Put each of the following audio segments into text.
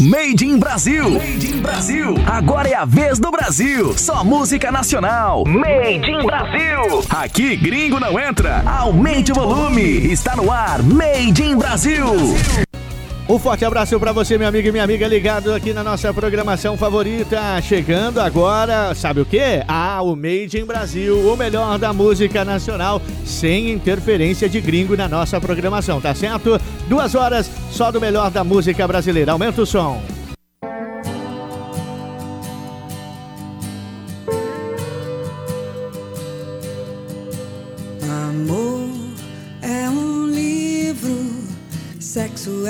Made in Brasil. Made in Brasil. Agora é a vez do Brasil. Só música nacional. Made in Brasil. Aqui gringo não entra. Aumente o volume. Está no ar. Made in Brasil. Um forte abraço para você, meu amigo e minha amiga, ligado aqui na nossa programação favorita. Chegando agora, sabe o que? Ah, o Made in Brasil, o melhor da música nacional, sem interferência de gringo na nossa programação, tá certo? Duas horas só do melhor da música brasileira. Aumenta o som.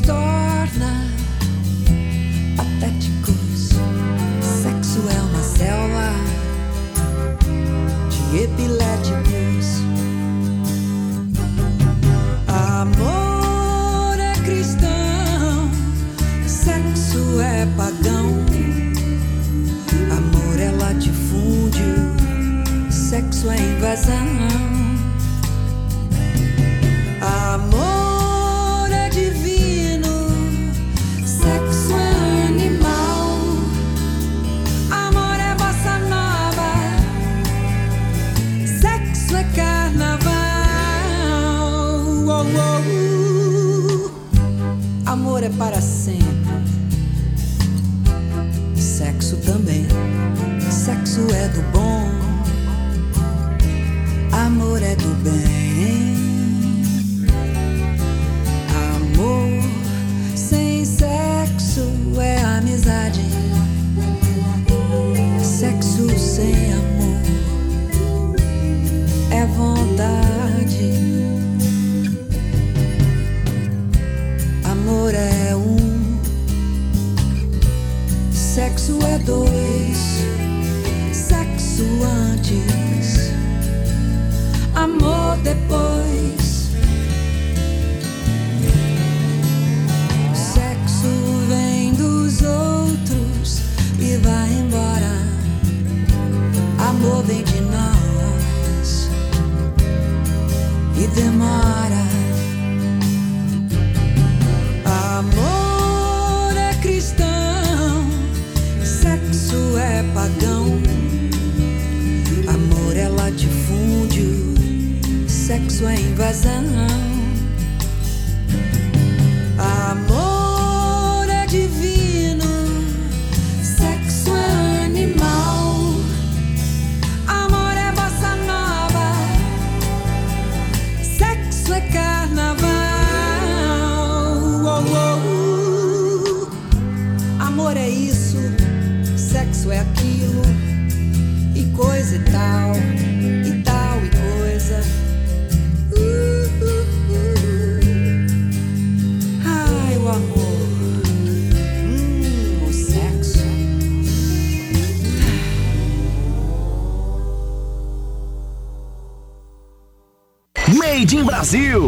Nos torna patéticos. Sexo é uma selva de epiléticos. Amor é pagão. Amor é latifúndio, sexo é invasão. Brasil.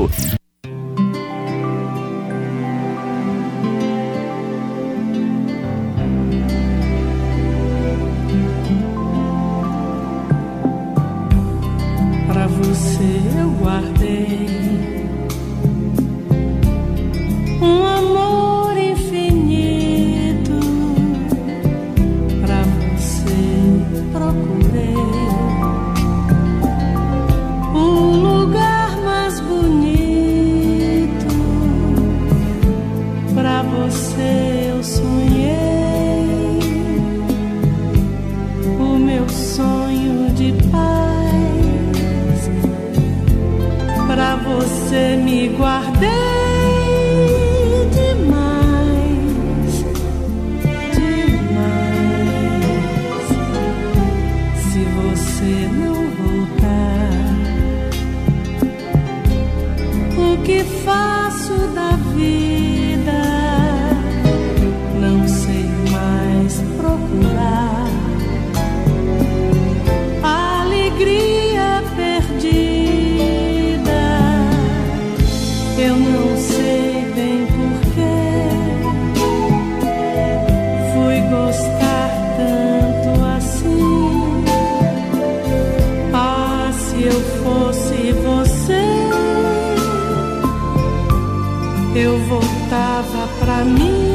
你。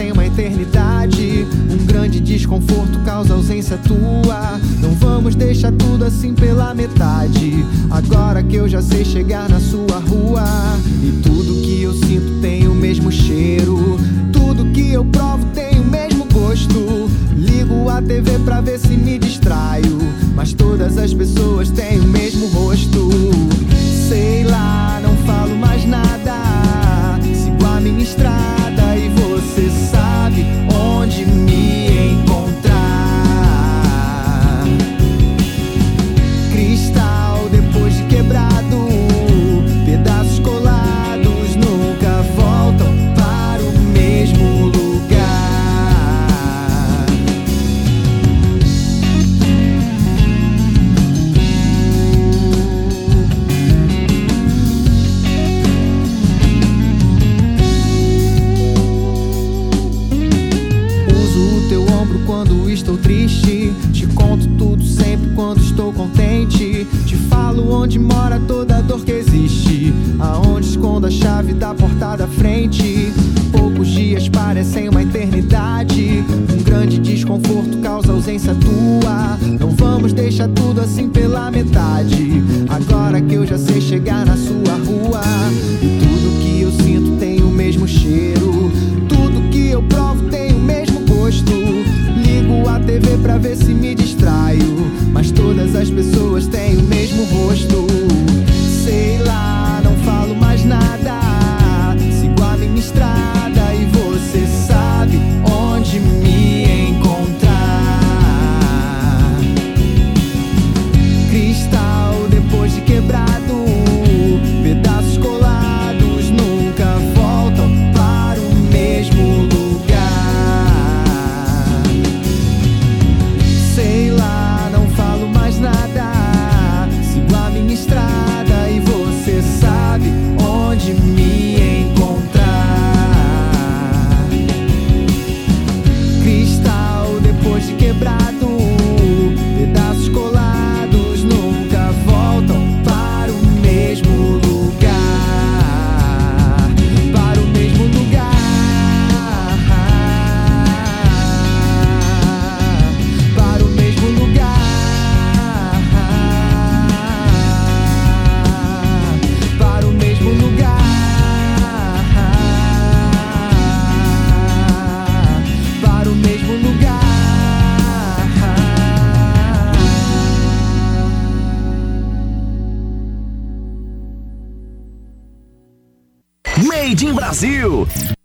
Tem uma eternidade. Um grande desconforto causa ausência tua. Não vamos deixar tudo assim pela metade. Agora que eu já sei chegar na sua rua, e tudo que eu sinto tem o mesmo cheiro. Tudo que eu provo tem o mesmo gosto. Ligo a TV pra ver se me distraio. Mas todas as pessoas têm o mesmo rosto. Sei lá, não falo mais nada. Sigo a minha estrada. rua. Não vamos deixar tudo assim pela metade. Agora que eu já sei chegar na sua rua. Jardim Brasil.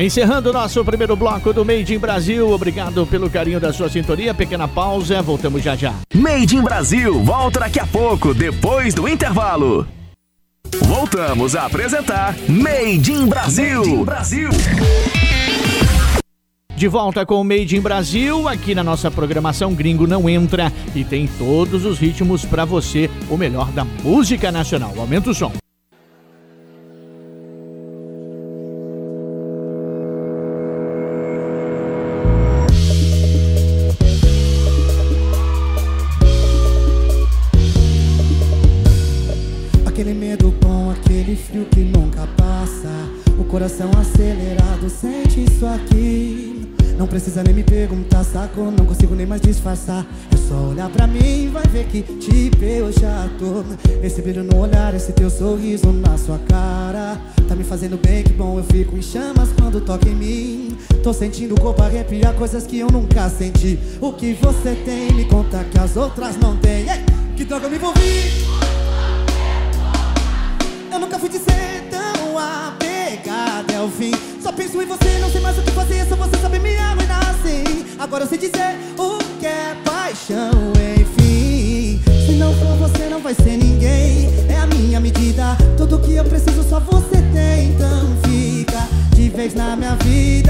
Encerrando o nosso primeiro bloco do Made in Brasil. Obrigado pelo carinho da sua sintonia. Pequena pausa, voltamos já já. Made in Brasil volta daqui a pouco, depois do intervalo. Voltamos a apresentar Made in Brasil. Made in Brasil. De volta com o Made in Brasil, aqui na nossa programação Gringo Não Entra e tem todos os ritmos para você, o melhor da música nacional. Aumenta o som. Sentindo o corpo arrepiar, coisas que eu nunca senti. O que você tem, me conta que as outras não têm. Ei, Que droga eu me envolvi. Eu nunca fui dizer tão apegado até o fim. Só penso em você, não sei mais o que fazer, só você sabe me arruinar assim Agora eu sei dizer o que é paixão, enfim. Se não for você não vai ser ninguém. É a minha medida, tudo que eu preciso só você tem. Então fica de vez na minha vida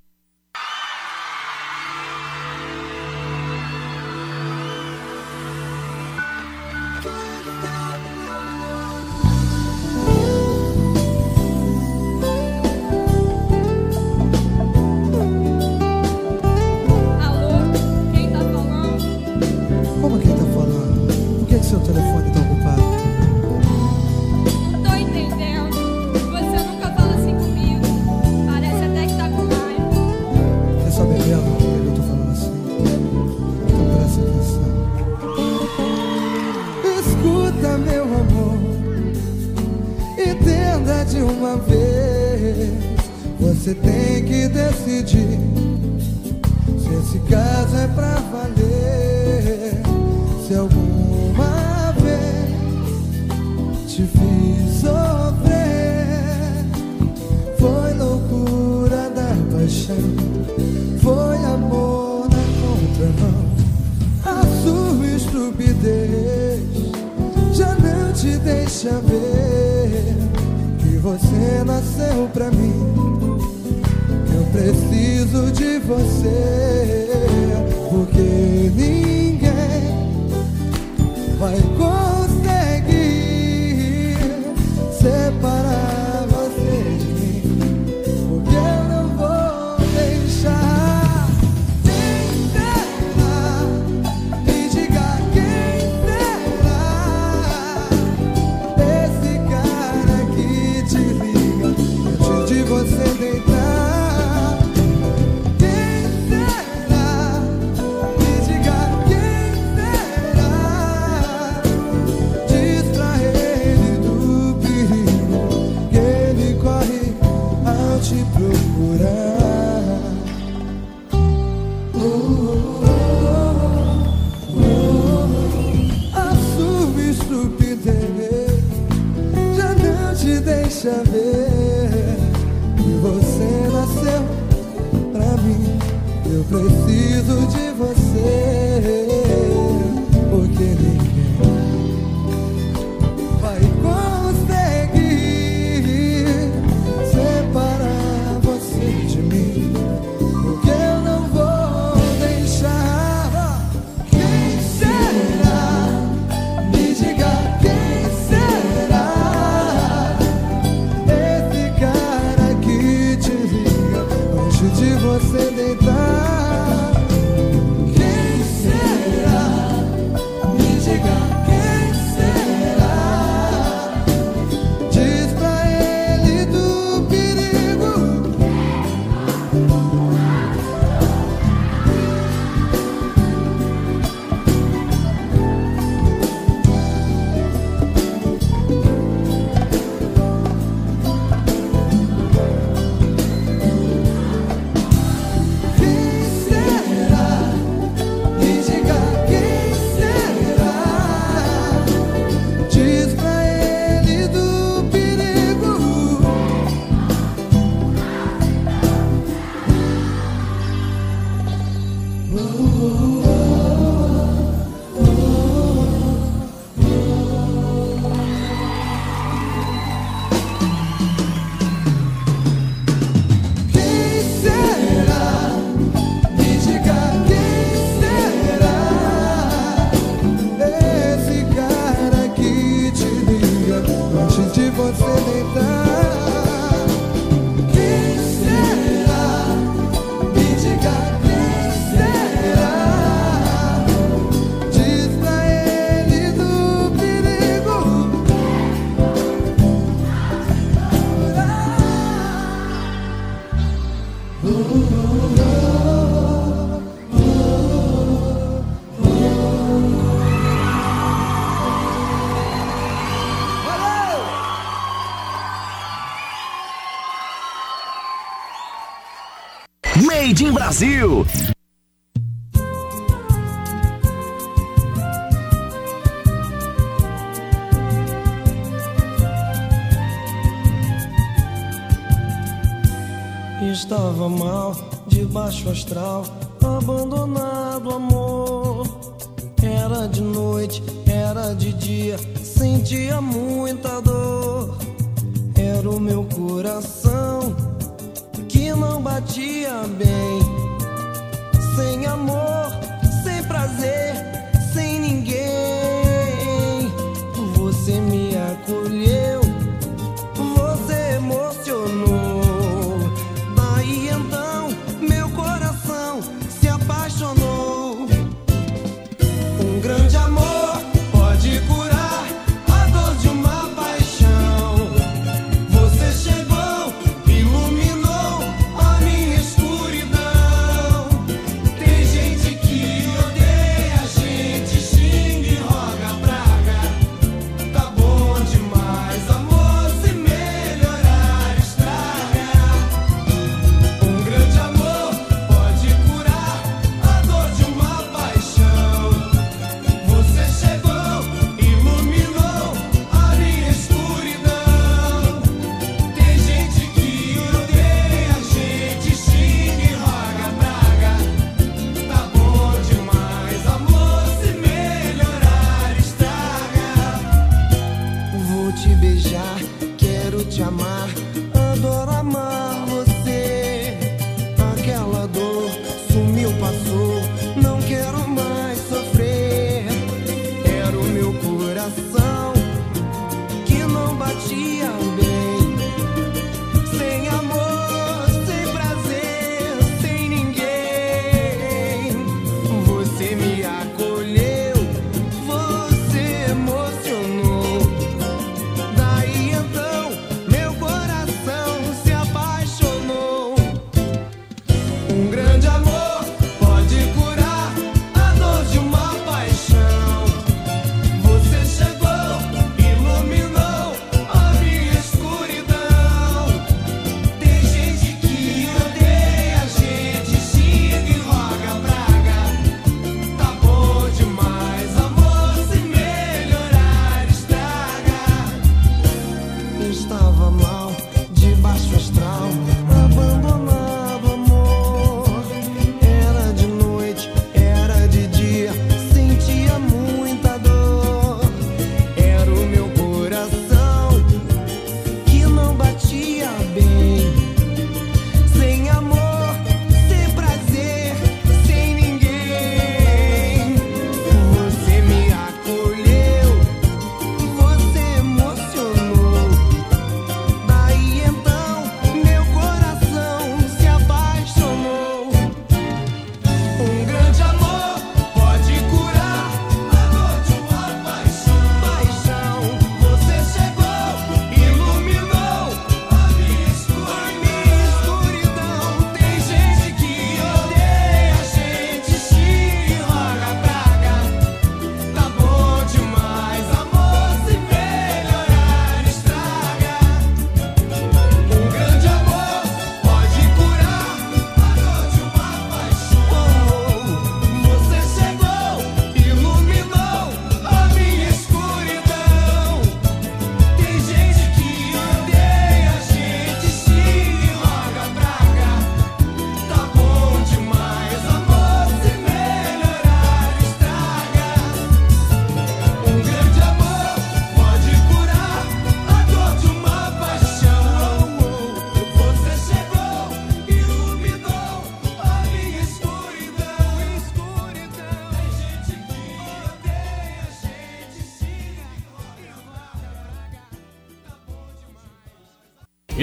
Brasil. Estava mal, de baixo astral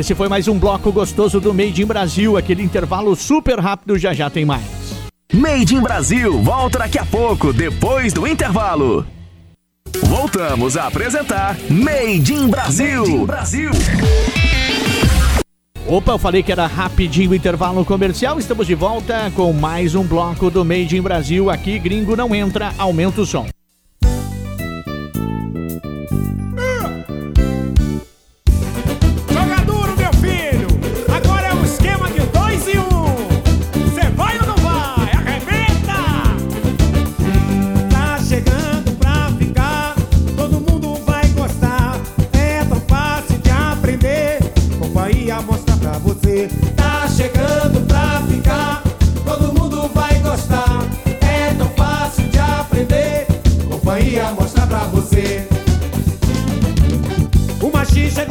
Esse foi mais um bloco gostoso do Made in Brasil, aquele intervalo super rápido, já já tem mais. Made in Brasil, volta daqui a pouco, depois do intervalo. Voltamos a apresentar Made in Brasil. Made in Brasil. Opa, eu falei que era rapidinho o intervalo comercial. Estamos de volta com mais um bloco do Made in Brasil. Aqui, gringo não entra, aumenta o som.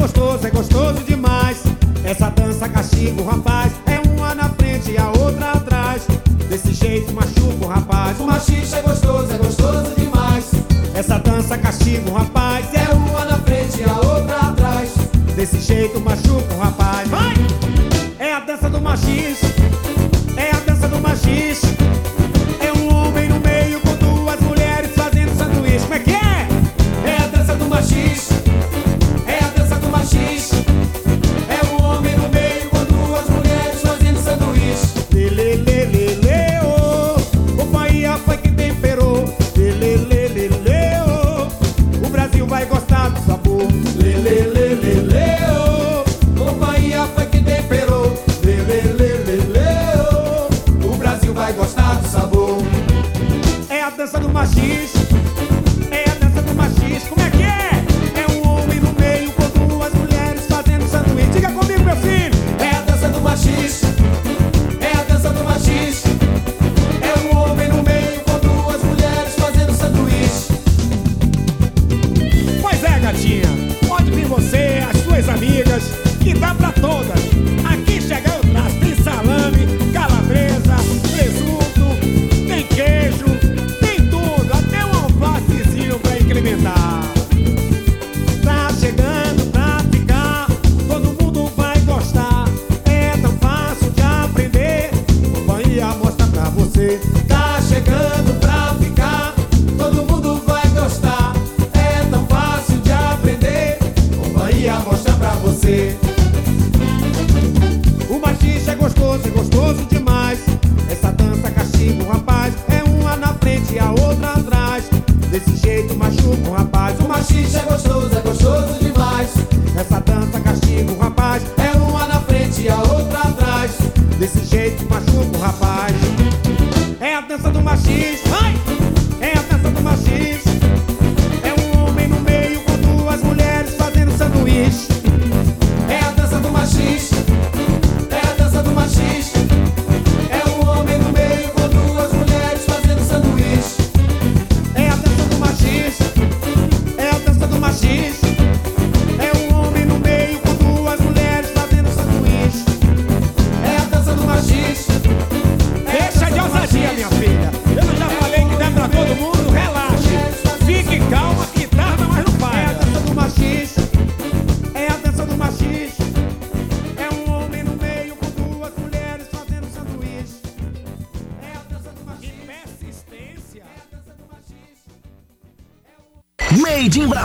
gostoso, é gostoso demais. Essa dança castiga o rapaz, é uma na frente e a outra atrás. Desse jeito machuca o rapaz. O machista é gostoso, é gostoso demais. Essa dança castiga o rapaz, é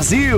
Brasil.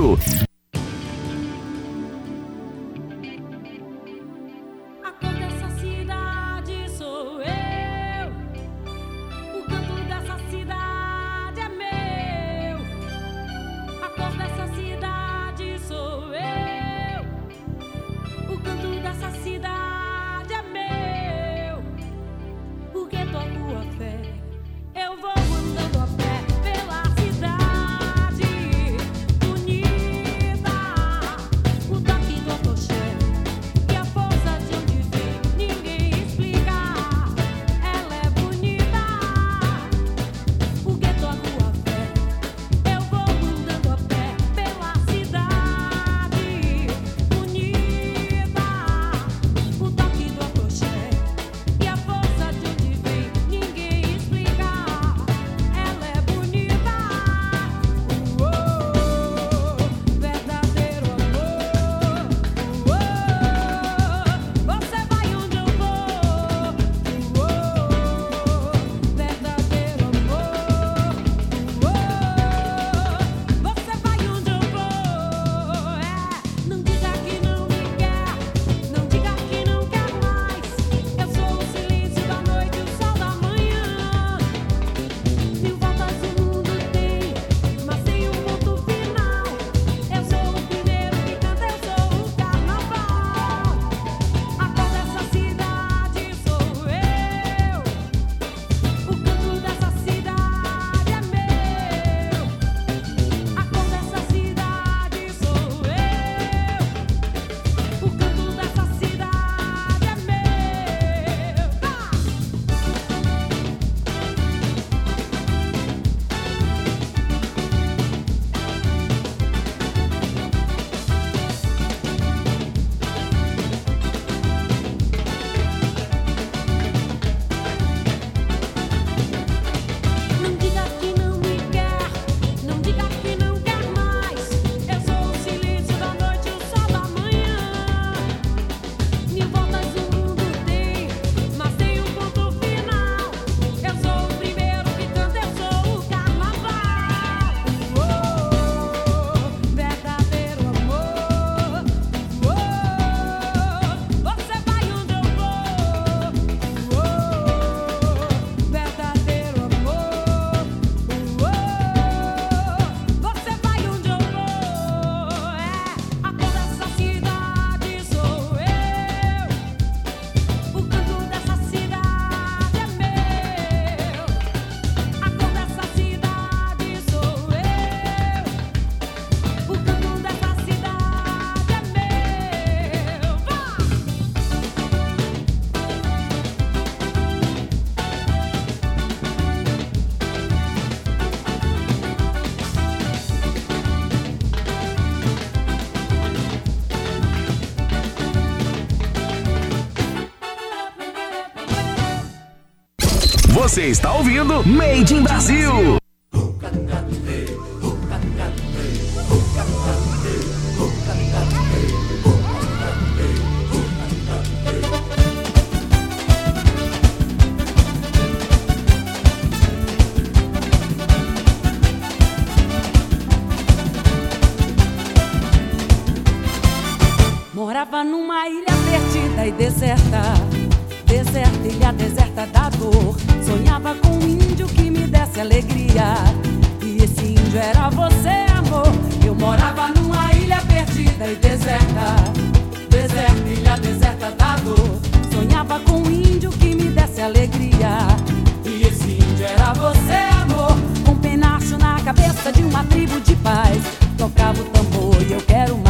Você está ouvindo Made in Brasil. Morava numa ilha perdida e deserta deserta, ilha deserta da dor. Sonhava com um índio que me desse alegria. E esse índio era você, amor. Eu morava numa ilha perdida e deserta. Deserta, ilha deserta da dor. Sonhava com um índio que me desse alegria. E esse índio era você, amor. Com um penacho na cabeça de uma tribo de paz. Tocava o tambor e eu quero mais.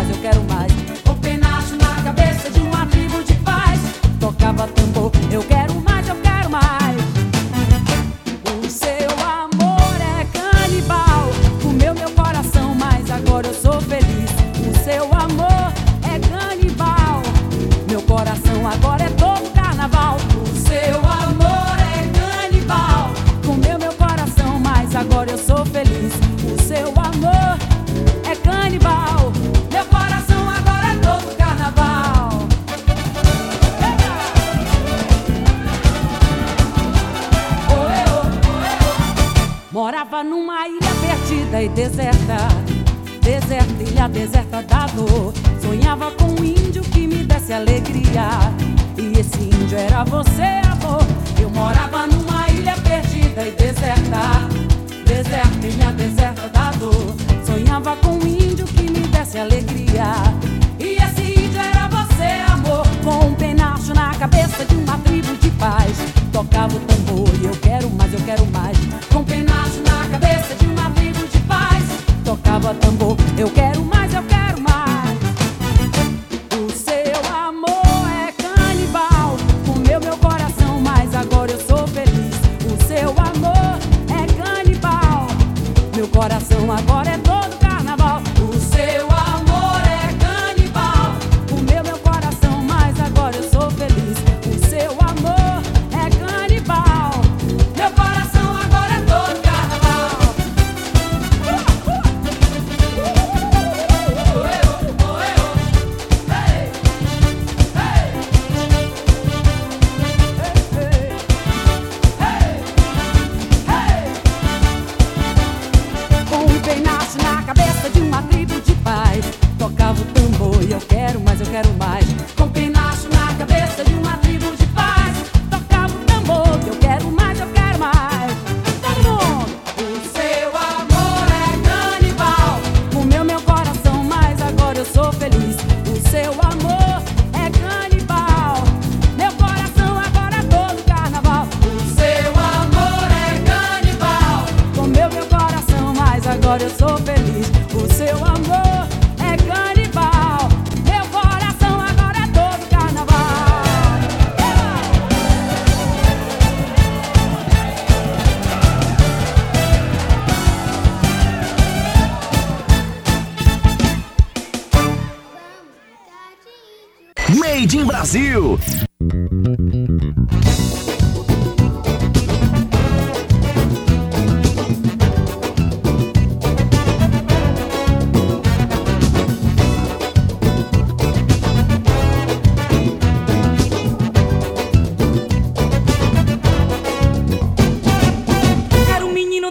Brasil.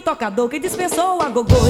tocador que dispensou a gogô.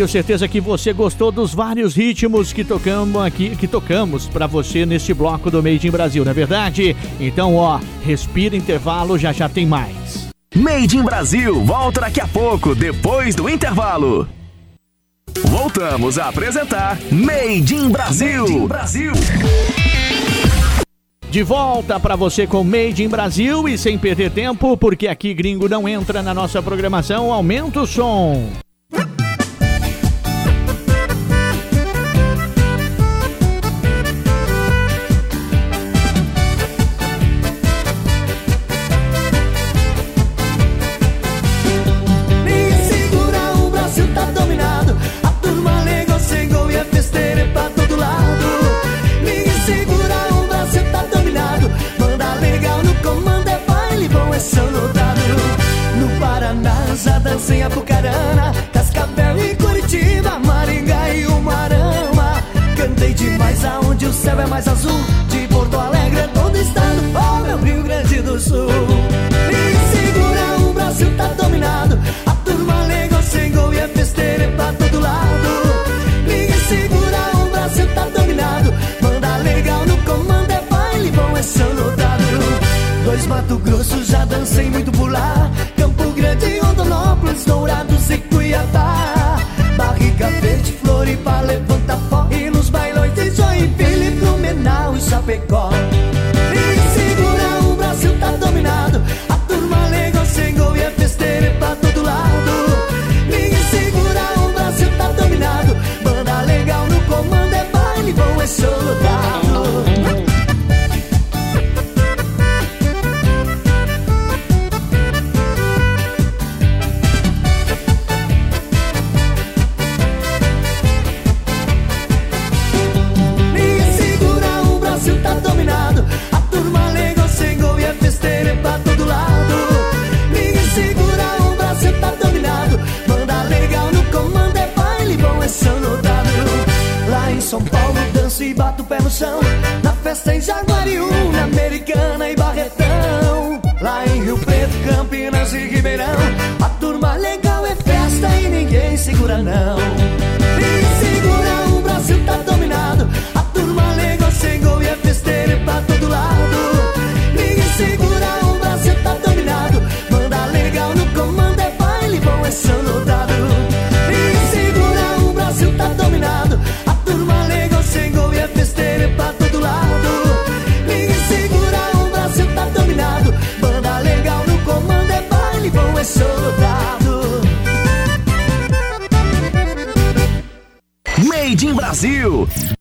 Tenho certeza que você gostou dos vários ritmos que tocamos aqui, que tocamos para você neste bloco do Made in Brasil, não é verdade? Então, ó, respira intervalo, já já tem mais. Made in Brasil, volta daqui a pouco, depois do intervalo. Voltamos a apresentar Made in Brasil. Made in Brasil. De volta para você com Made in Brasil e sem perder tempo, porque aqui gringo não entra na nossa programação, aumenta o som. Mato Grosso, já dancei muito por lá. Campo Grande, Rondonópolis, Dourados e Cuiabá. Barriga Verde, Floripa, levanta pó. E nos bailões de Joinville, Blumenau e Chapecó. now. Brasil.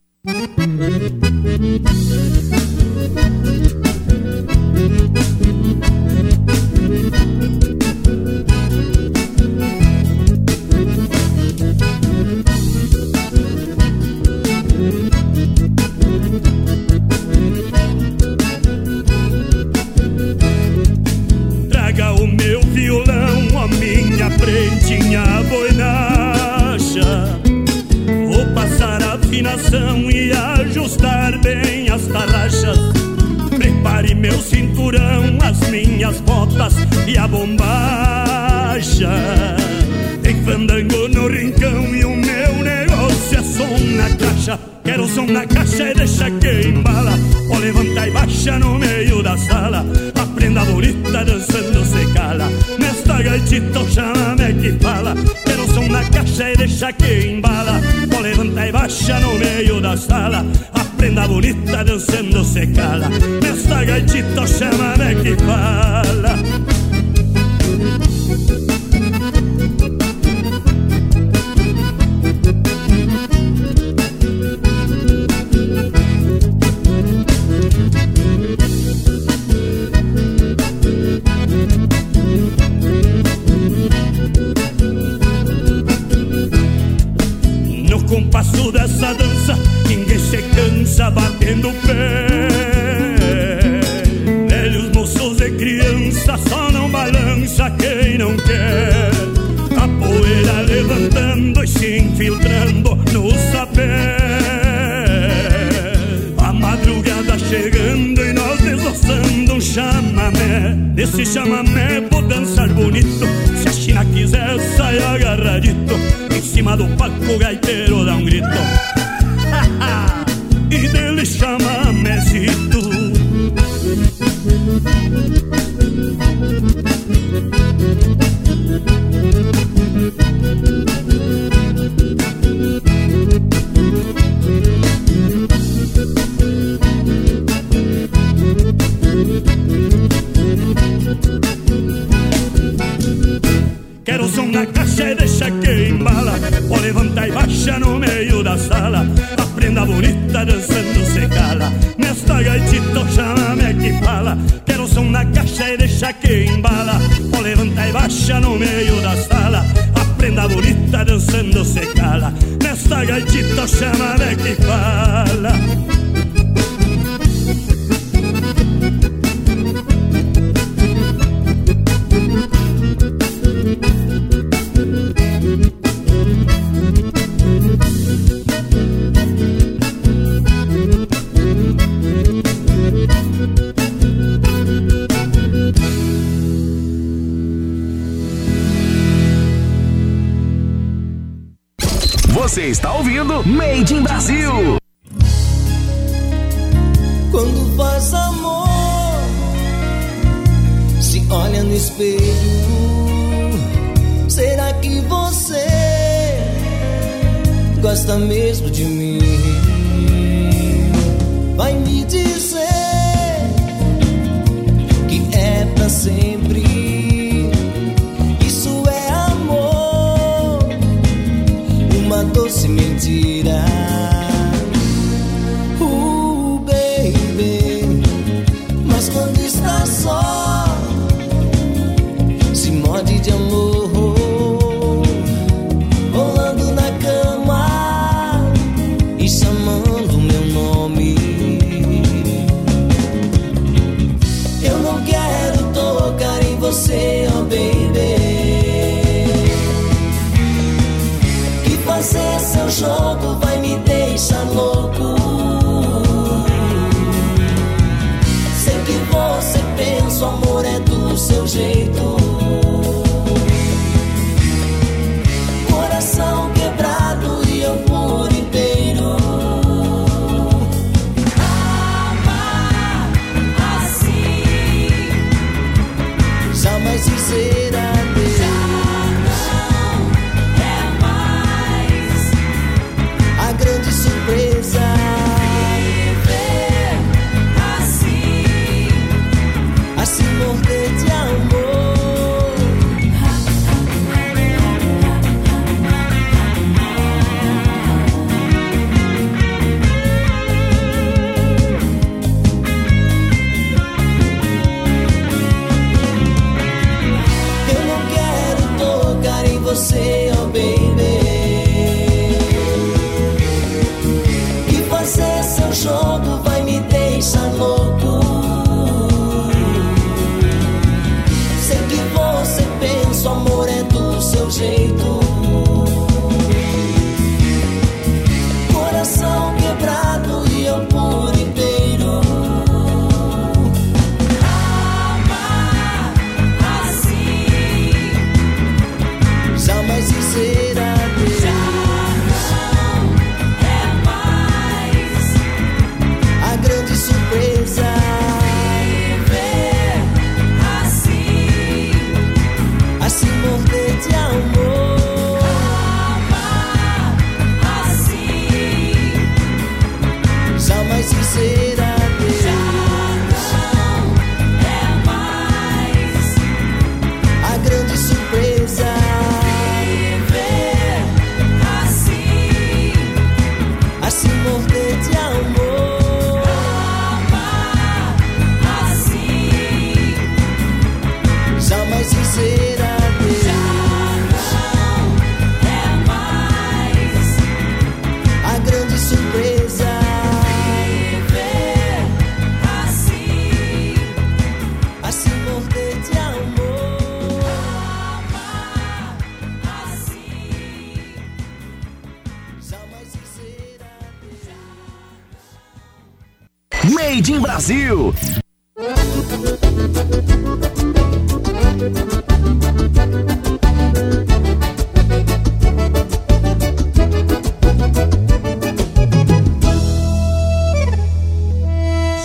Brasil.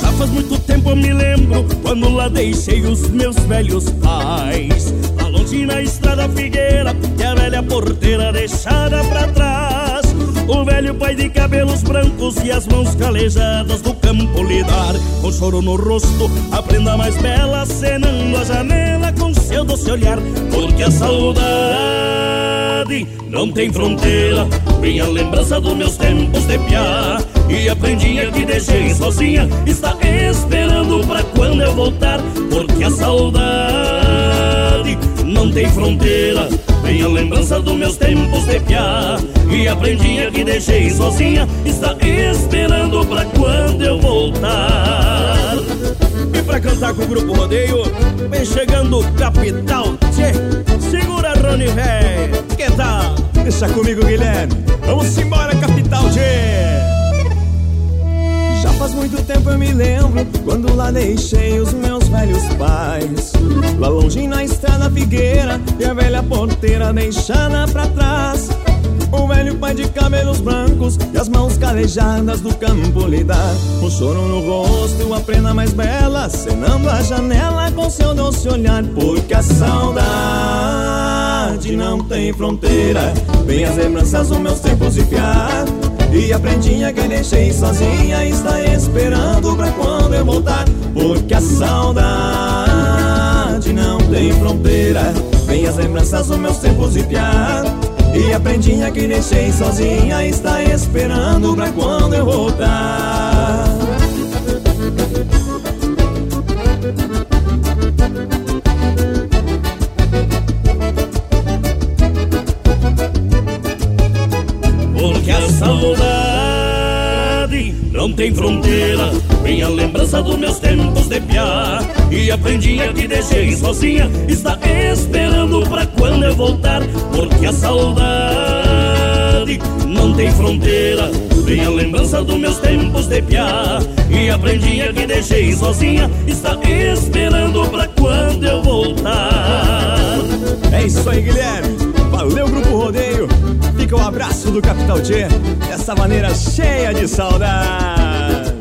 Já faz muito tempo eu me lembro quando lá deixei os meus velhos pais. Lá longe na estrada figueira e a velha porteira deixada pra trás. O velho pai de cabelos brancos e as mãos calejadas do campo lidar. Com choro no rosto, a prenda mais bela acenando a janela com seu doce olhar. Porque a saudade não tem fronteira. Vem a lembrança dos meus tempos de piar. E a prendinha que deixei sozinha está esperando pra quando eu voltar. Porque a saudade não tem fronteira. Vem a lembrança dos meus tempos de piar. E a prendinha que deixei sozinha está esperando pra quando eu voltar. E pra cantar com o grupo Rodeio, vem chegando o Capital Tchê. Segura, Rony Véi, que tal? Deixa comigo, Guilherme. Vamos embora, Capital Tchê. Já faz muito tempo eu me lembro quando lá deixei os meus velhos pais. Lá longe na estrada figueira e a velha porteira deixada pra trás. O velho pai de cabelos brancos e as mãos calejadas do campo lhe dá Um choro no rosto, a prenda mais bela Acenando a janela com seu doce olhar Porque a saudade não tem fronteira Vem as lembranças dos meus tempos de piar e a prendinha que deixei sozinha está esperando pra quando eu voltar. Porque a saudade não tem fronteira. Vem as lembranças dos meus tempos de piar. E a prendinha que deixei sozinha está esperando pra quando eu voltar. Porque a saudade não tem fronteira. Vem a lembrança dos meus tempos de piar. E a prendinha que deixei sozinha está esperando pra quando eu voltar. Porque a saudade não tem fronteira. Vem a lembrança dos meus tempos de piar. E a prendinha que deixei sozinha está esperando pra quando eu voltar. É isso aí, Guilherme. Valeu, Grupo Rodeio. Fica o abraço do Capital T dessa maneira cheia de saudade.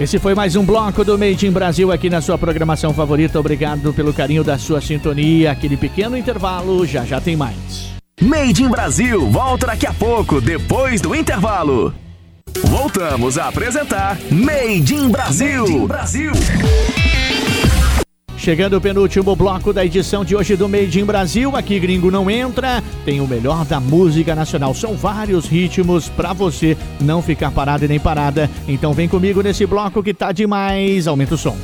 Esse foi mais um bloco do Made in Brasil aqui na sua programação favorita. Obrigado pelo carinho da sua sintonia. Aquele pequeno intervalo, já já tem mais. Made in Brasil volta daqui a pouco, depois do intervalo. Voltamos a apresentar Made in Brasil. Made in Brasil. Chegando o penúltimo bloco da edição de hoje do Made in Brasil, aqui gringo não entra, tem o melhor da música nacional. São vários ritmos pra você não ficar parado e nem parada. Então vem comigo nesse bloco que tá demais. Aumenta o som.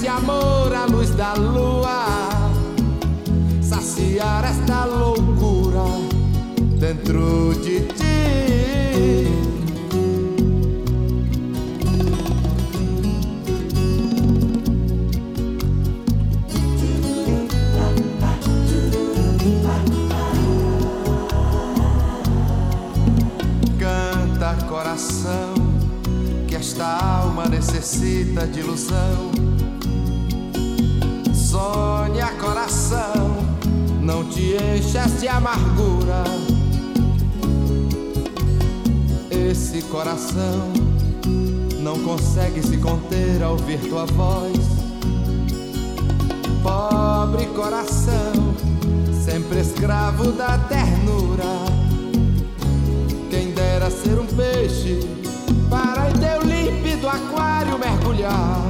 De amor à luz da lua, saciar esta loucura dentro de ti. Canta coração, que esta alma necessita de ilusão. Sonha coração, não te enchas de amargura. Esse coração não consegue se conter ao ouvir tua voz. Pobre coração, sempre escravo da ternura. Quem dera ser um peixe para em teu límpido aquário mergulhar,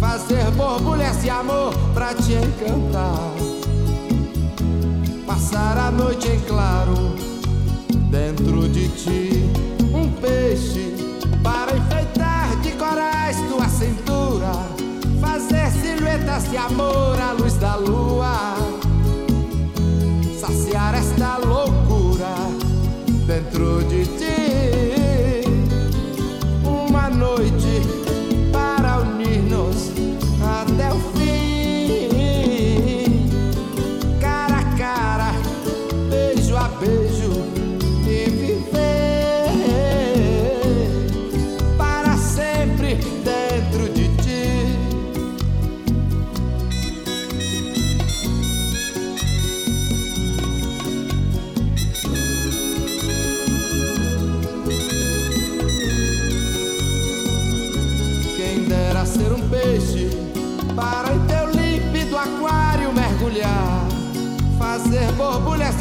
fazer borbulhas de amor pra te encantar, passar a noite em claro dentro de ti, um peixe para enfeitar de corais tua cintura, fazer silhuetas de amor à luz da lua, saciar esta loucura dentro de ti.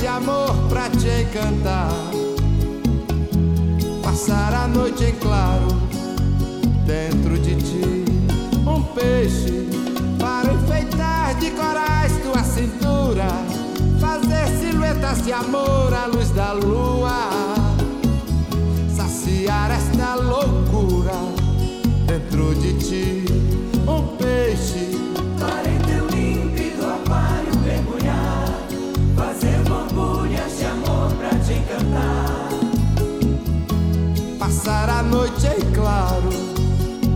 De amor pra te encantar, passar a noite em claro dentro de ti, um peixe para enfeitar de corais tua cintura, fazer silhuetas de amor à luz da lua, noite em claro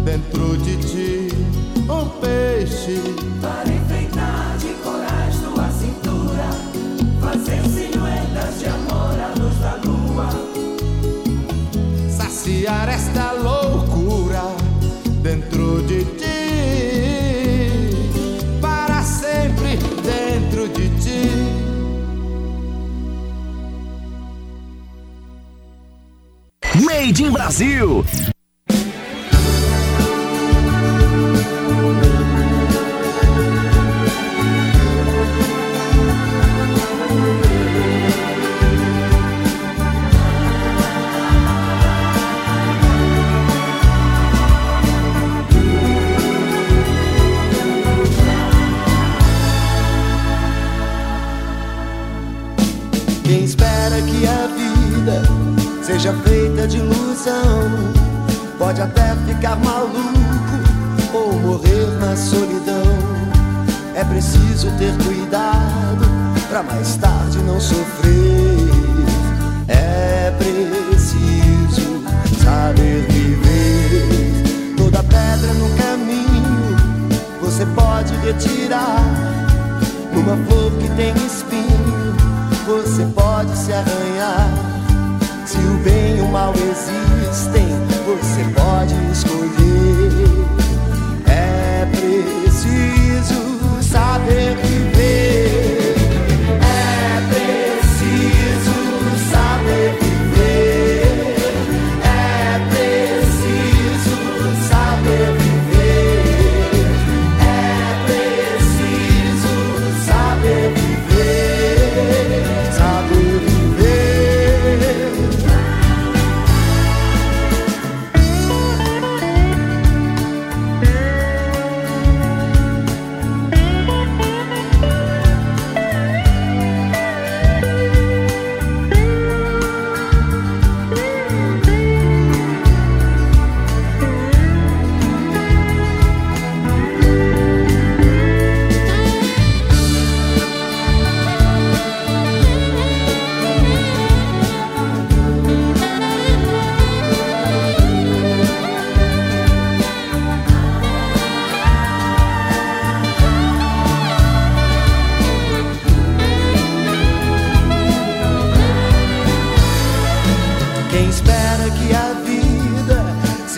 dentro de ti um peixe Para enfeitar de corais tua cintura, fazer silhuetas de amor à luz da lua. saciar esta Made in Brasil. Pode até ficar maluco ou morrer na solidão. É preciso ter cuidado pra mais tarde não sofrer. É preciso saber viver. Toda pedra no caminho você pode retirar. Numa flor que tem espinho, você pode se arranhar. Se o bem e o mal existem, você pode escolher. É preciso saber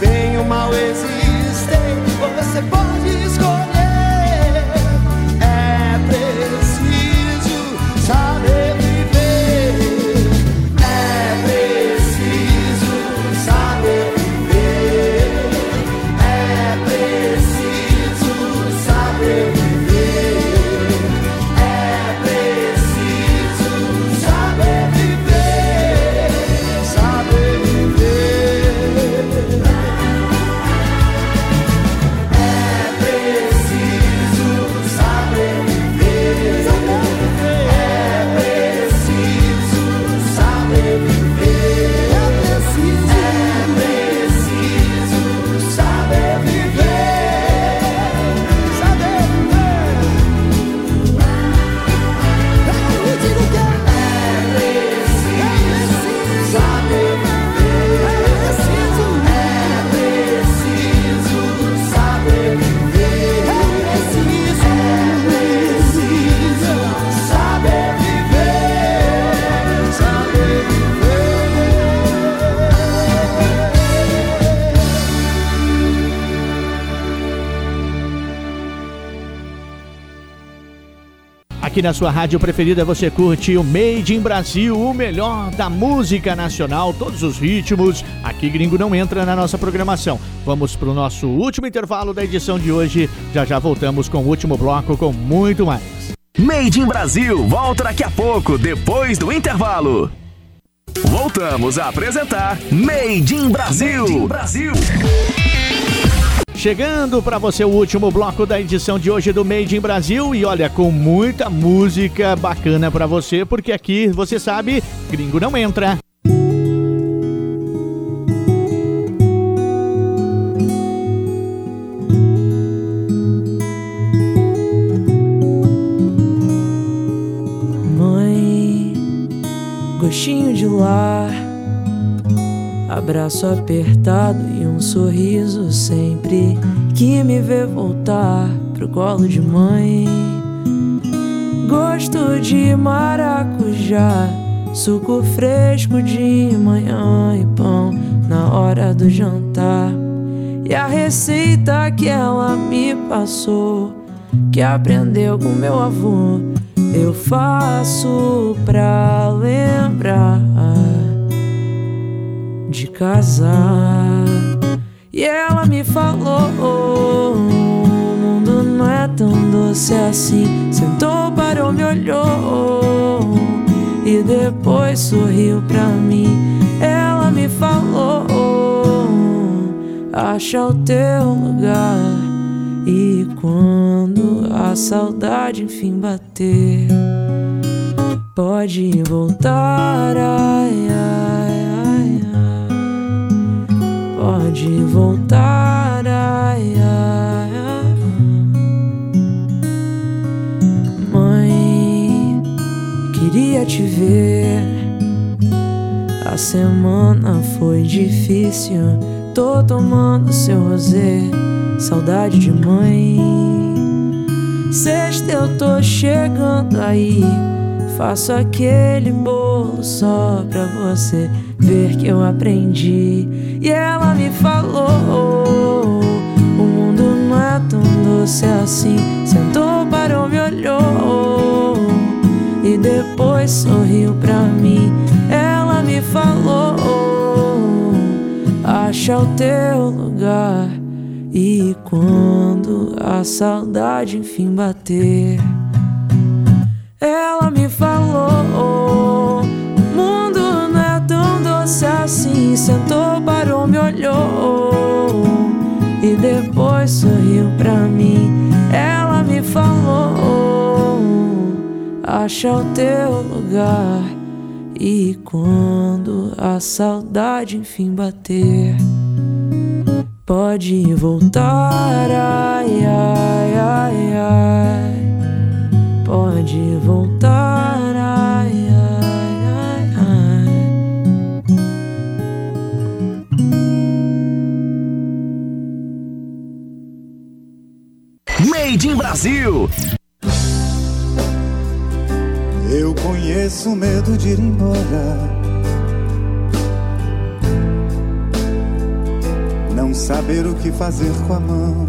Bem e o mal existem, você pode escolher. Aqui na sua rádio preferida você curte o Made in Brasil, o melhor da música nacional, todos os ritmos. Aqui gringo não entra na nossa programação. Vamos pro nosso último intervalo da edição de hoje. Já já voltamos com o último bloco com muito mais. Made in Brasil volta daqui a pouco, depois do intervalo. Voltamos a apresentar Made in Brasil. Brasil. Chegando para você o último bloco da edição de hoje do Made in Brasil e olha com muita música bacana para você, porque aqui você sabe, gringo não entra. Mãe, gostinho de lar, abraço apertado um sorriso sempre que me vê voltar pro colo de mãe. Gosto de maracujá, suco fresco de manhã e pão na hora do jantar. E a receita que ela me passou, que aprendeu com meu avô, eu faço pra lembrar de casar. E ela me falou: o mundo não é tão doce assim. Sentou, parou, me olhou e depois sorriu pra mim. Ela me falou: acha o teu lugar. E quando a saudade enfim bater, pode voltar. Ai, ai. Pode voltar. Ai, ai, ai. Mãe, queria te ver. A semana foi difícil. Tô tomando seu rosé, saudade de mãe. Sexta eu tô chegando aí. Faço aquele bolo só pra você ver que eu aprendi. E ela me falou: O mundo não é tão doce assim. Sentou, parou, me olhou e depois sorriu pra mim. Ela me falou: Acha o teu lugar. E quando a saudade enfim bater, ela me falou: doce assim. Sentou, parou, me olhou e depois sorriu pra mim. Ela me falou: Acha o teu lugar. E quando a saudade enfim bater, pode voltar. Ai, ai, ai, ai. Pode voltar. Made in Brasil. Eu conheço o medo de ir embora. Não saber o que fazer com a mão.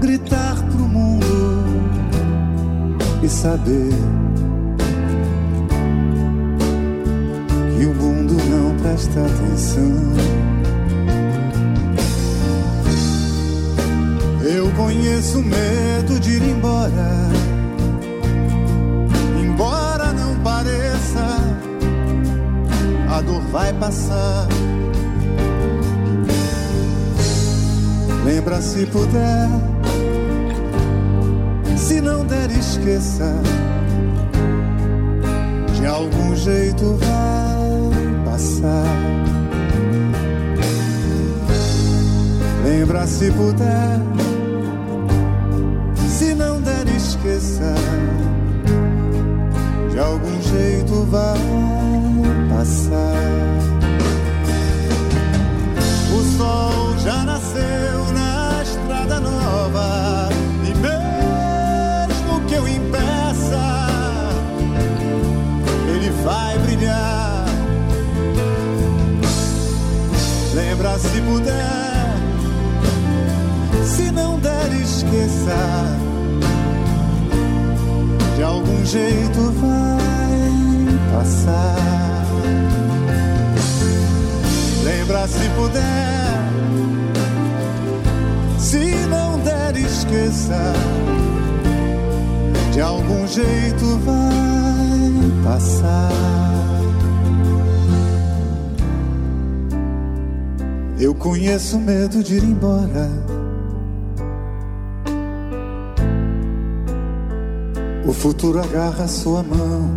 Gritar pro mundo e saber que o mundo não presta atenção. Conheço o medo de ir embora. Embora não pareça, a dor vai passar. Lembra se puder, se não der, esqueça. De algum jeito vai passar. Lembra se puder, esqueça. De algum jeito vai passar. O sol já nasceu na estrada nova. E mesmo que eu impeça, ele vai brilhar. Lembra se puder, se não der, esqueça. De algum jeito vai passar. Lembra se puder, se não der, esqueça. De algum jeito vai passar. Eu conheço medo de ir embora. O futuro agarra sua mão.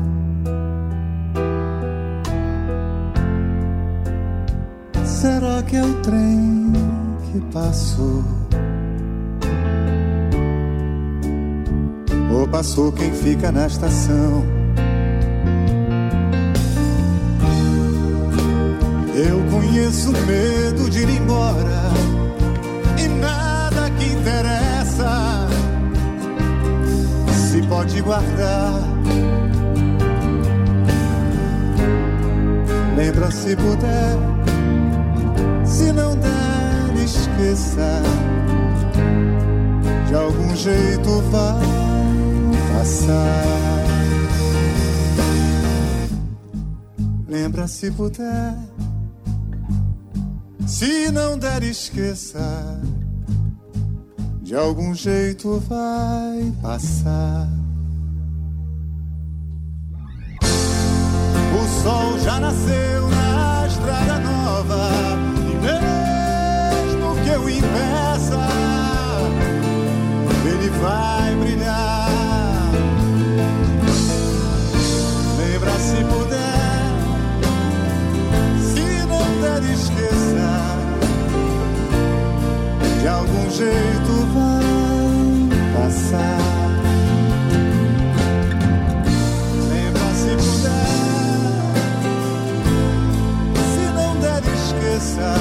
Será que é o trem que passou? Ou passou quem fica na estação? Eu conheço o medo de ir embora pode guardar. Lembra se puder, se não der, esqueça. De algum jeito vai passar. Lembra se puder, se não der, esqueça. De algum jeito vai passar. o sol já nasceu na estrada nova. E mesmo que eu impeça, ele vai brilhar. Lembra se puder, se não der, esqueça. De algum jeito vai passar. pensar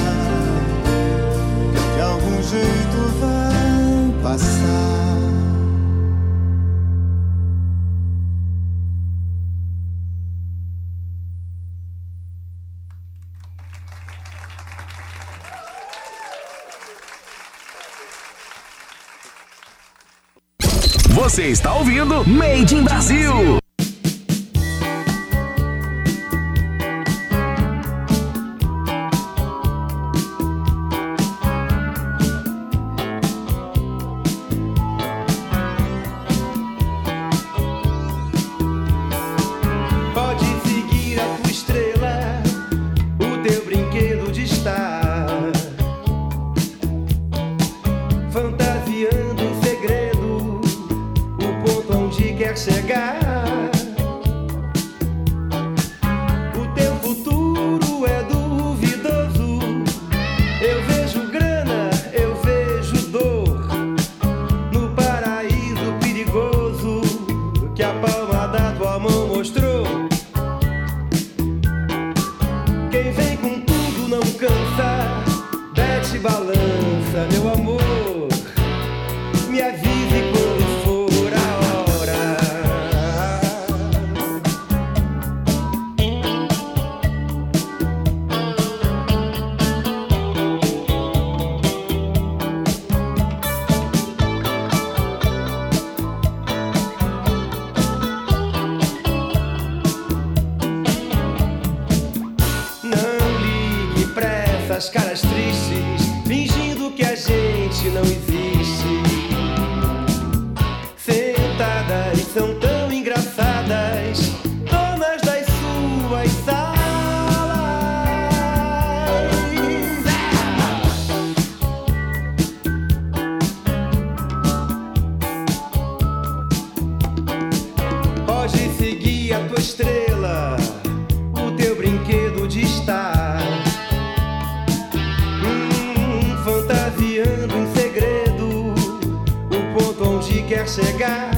que algum jeito vai passar. Você está ouvindo Made in Brasil. guy.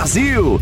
Brasil.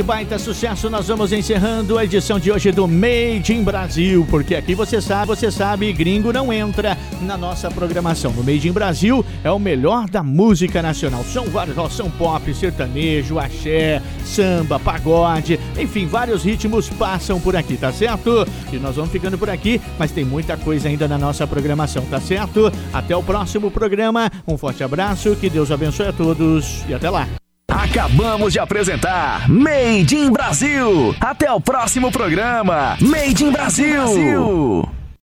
Esse baita sucesso, nós vamos encerrando a edição de hoje do Made in Brasil, porque aqui você sabe, você sabe, gringo não entra na nossa programação. No Made in Brasil é o melhor da música nacional. São vários, são pop, sertanejo, axé, samba, pagode, enfim, vários ritmos passam por aqui, tá certo? E nós vamos ficando por aqui, mas tem muita coisa ainda na nossa programação, tá certo? Até o próximo programa. Um forte abraço, que Deus abençoe a todos e até lá. Acabamos de apresentar Made in Brasil. Até o próximo programa. Made in Brasil.